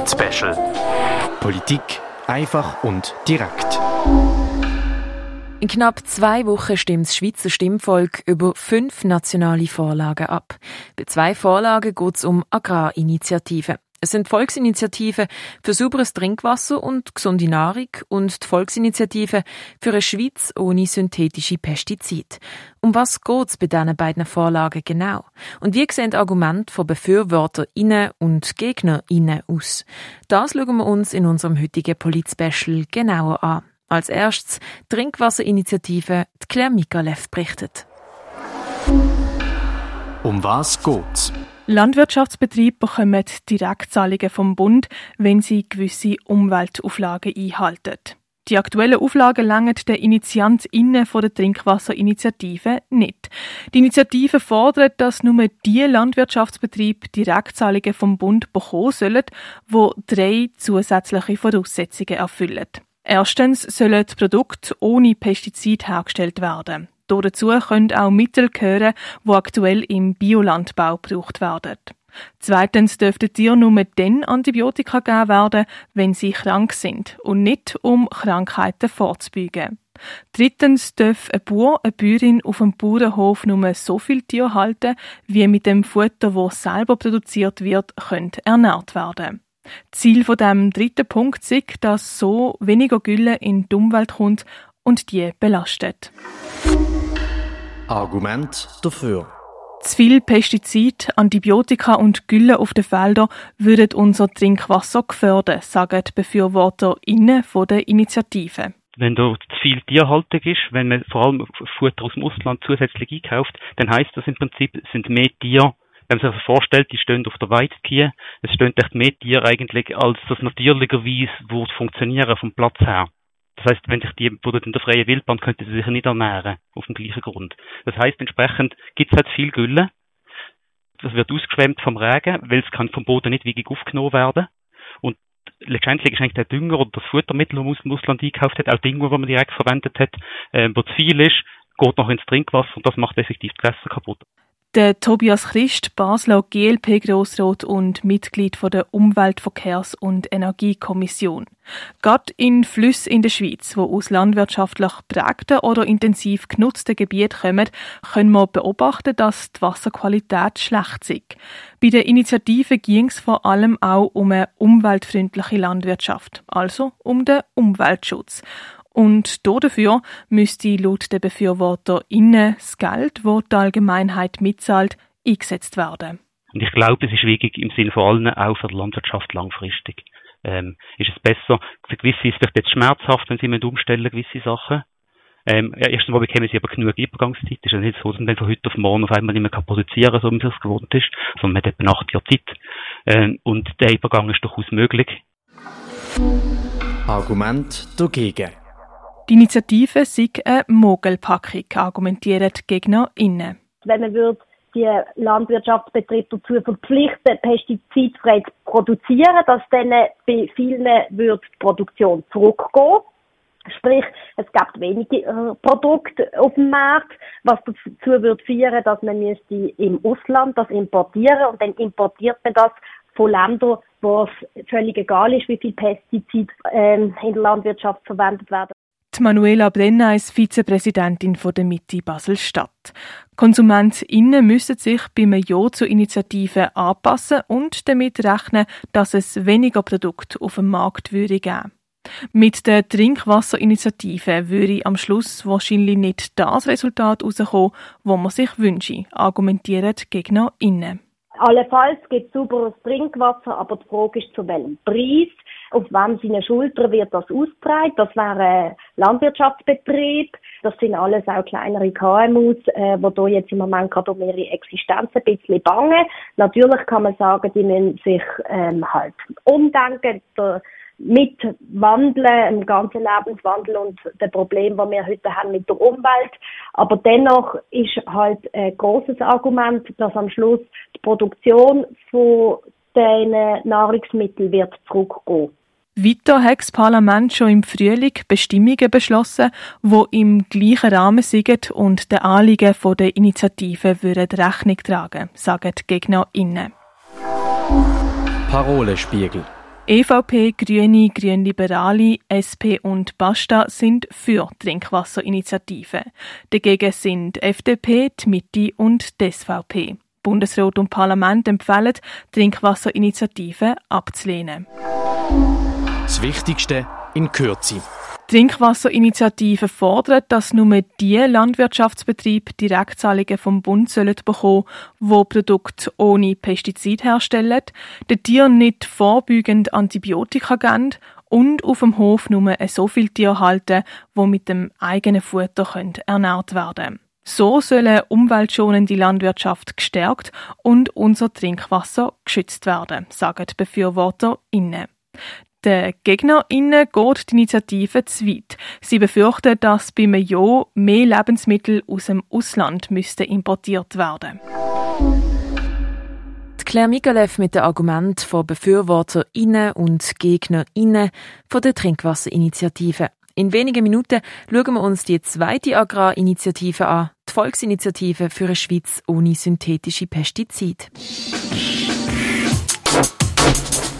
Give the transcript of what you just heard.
Polit-Special. Politik einfach und direkt. In knapp zwei Wochen stimmt das Schweizer Stimmvolk über fünf nationale Vorlagen ab. Bei zwei Vorlagen geht es um Agrarinitiativen. Es sind Volksinitiativen für sauberes Trinkwasser und gesunde Nahrung und die Volksinitiative für eine Schweiz ohne synthetische Pestizide. Um was geht es bei diesen beiden Vorlagen genau? Und wie sehen die Argumente von BefürworterInnen und GegnerInnen aus? Das schauen wir uns in unserem heutigen Polit-Special genauer an. Als erstes Trinkwasserinitiative, die Claire Mikalev berichtet. Um was geht's? Landwirtschaftsbetriebe bekommen Direktzahlungen vom Bund, wenn sie gewisse Umweltauflagen einhalten. Die aktuellen Auflagen langen den InitiantInnen von der Trinkwasserinitiative nicht. Die Initiative fordert, dass nur die Landwirtschaftsbetriebe Direktzahlungen vom Bund bekommen sollen, die drei zusätzliche Voraussetzungen erfüllen. Erstens sollen Produkte ohne Pestizid hergestellt werden. Dazu können auch Mittel gehören, die aktuell im Biolandbau gebraucht werden. Zweitens dürften Tiere nur dann Antibiotika gegeben werden, wenn sie krank sind und nicht um Krankheiten vorzubeugen. Drittens darf ein Bauer, eine Bäuerin auf dem Bauernhof nur so viel Tiere halten, wie mit dem Futter, das selber produziert wird, könnte ernährt werden. Ziel von dem dritten Punkt ist, dass so weniger Gülle in die Umwelt kommt und die belastet. Argument dafür. Zu viel Pestizid, Antibiotika und Gülle auf den Feldern würden unser Trinkwasser gefährden, sagen die BefürworterInnen von der Initiative. Wenn da zu viel Tierhaltung ist, wenn man vor allem Futter aus dem Ausland zusätzlich einkauft, dann heißt das im Prinzip, es sind mehr Tiere, wenn man sich vorstellt, die stehen auf der Weidekiehe, es stehen echt mehr Tiere eigentlich, als das natürlicherweise würde funktionieren vom Platz her. Das heißt, wenn sich die würden in der freien Wildbahn, könnten sie sich nicht ernähren, auf dem gleichen Grund. Das heißt, entsprechend gibt es halt viel Gülle. Das wird ausgeschwemmt vom Regen, weil es kann vom Boden nicht wirklich aufgenommen werden. Und letztendlich ist eigentlich der Dünger oder das Futtermittel, das man aus dem Ausland eingekauft hat, auch Dünger, das man direkt verwendet hat, äh, wo zu viel ist, geht noch ins Trinkwasser und das macht effektiv die Gewässer kaputt. Der Tobias Christ, Basler GLP-Grossrat und Mitglied von der Umwelt-, Verkehrs- und Energiekommission. Gerade in Flüssen in der Schweiz, wo aus landwirtschaftlich prägten oder intensiv genutzten Gebieten kommen, können wir beobachten, dass die Wasserqualität schlecht ist. Bei der Initiative ging es vor allem auch um eine umweltfreundliche Landwirtschaft, also um den Umweltschutz. Und dafür müsste laut der BefürworterInnen das Geld, das die Allgemeinheit mitzahlt, eingesetzt werden. Und ich glaube, es ist wichtig im Sinne von allen, auch für die Landwirtschaft langfristig. Ähm, ist es besser, für gewisse ist es vielleicht jetzt schmerzhaft, wenn sie umstellen gewisse Sachen. Ähm, ja, erstens mal bekommen sie aber genug Übergangszeit. Es ist ja nicht so, dass man von heute auf morgen auf einmal nicht mehr produzieren kann, so wie man es gewohnt ist, sondern man hat etwa acht Jahre Zeit. Ähm, und der Übergang ist durchaus möglich. Argument dagegen. Die Initiative sei eine Mogelpackung, argumentieren die GegnerInnen. Wenn man würde die Landwirtschaftsbetriebe dazu verpflichten, pestizidfrei zu produzieren, dass dann bei vielen wird die Produktion zurückgehen. Sprich, es gibt wenige äh, Produkte auf dem Markt, was dazu wird führen, dass man müsste im Ausland das importieren und dann importiert man das von Ländern, wo es völlig egal ist, wie viel Pestizid ähm, in der Landwirtschaft verwendet werden. Manuela Brenner ist Vizepräsidentin der Mitte Basel-Stadt. KonsumentInnen müssen sich beim Ja zur Initiative anpassen und damit rechnen, dass es weniger Produkte auf dem Markt würde geben. Mit der Trinkwasserinitiative würde am Schluss wahrscheinlich nicht das Resultat herauskommen, das man sich wünsche, argumentieren die GegnerInnen. Allenfalls gibt es sauberes Trinkwasser, aber die Frage ist, zu welchem Preis, auf wem seine Schulter wird das ausgetragen. Das wäre Landwirtschaftsbetrieb, das sind alles auch kleinere KMUs, äh, wo da jetzt im Moment gerade um ihre Existenz ein bisschen bangen. Natürlich kann man sagen, die müssen sich ähm, halt umdenken, der, mit Wandeln, im ganzen Lebenswandel und dem Problem, das wir heute haben mit der Umwelt. Aber dennoch ist halt ein großes Argument, dass am Schluss die Produktion von den Nahrungsmitteln wird zurückgehen. Weiter hat das Parlament schon im Frühling Bestimmungen beschlossen, die im gleichen Rahmen sind und den Anliegen der Initiative würden Rechnung tragen, sagen die GegnerInnen. Parolenspiegel. EVP, Grüne, Grünliberale, SP und Basta sind für Trinkwasserinitiative. Dagegen sind FDP, die Mitte und die SVP. Bundesrat und Parlament empfehlen, Trinkwasserinitiative abzulehnen. Das Wichtigste in Kürze. Trinkwasserinitiative fordert, dass nur die Landwirtschaftsbetriebe Direktzahlungen vom Bund sollen bekommen, wo Produkte ohne Pestizid herstellen, den Tieren nicht vorbeugend Antibiotika geben und auf dem Hof nur so viel Tiere halten, wo mit dem eigenen Futter ernährt werden können. So sollen umweltschonende Landwirtschaft gestärkt und unser Trinkwasser geschützt werden, sagen die BefürworterInnen. Den GegnerInnen geht die Initiative zu weit. Sie befürchten, dass beim Ja mehr Lebensmittel aus dem Ausland müssten importiert werden Claire Migalev mit dem Argument von BefürworterInnen und GegnerInnen von der Trinkwasserinitiative. In wenigen Minuten schauen wir uns die zweite Agrarinitiative an, die Volksinitiative für eine Schweiz ohne synthetische Pestizide.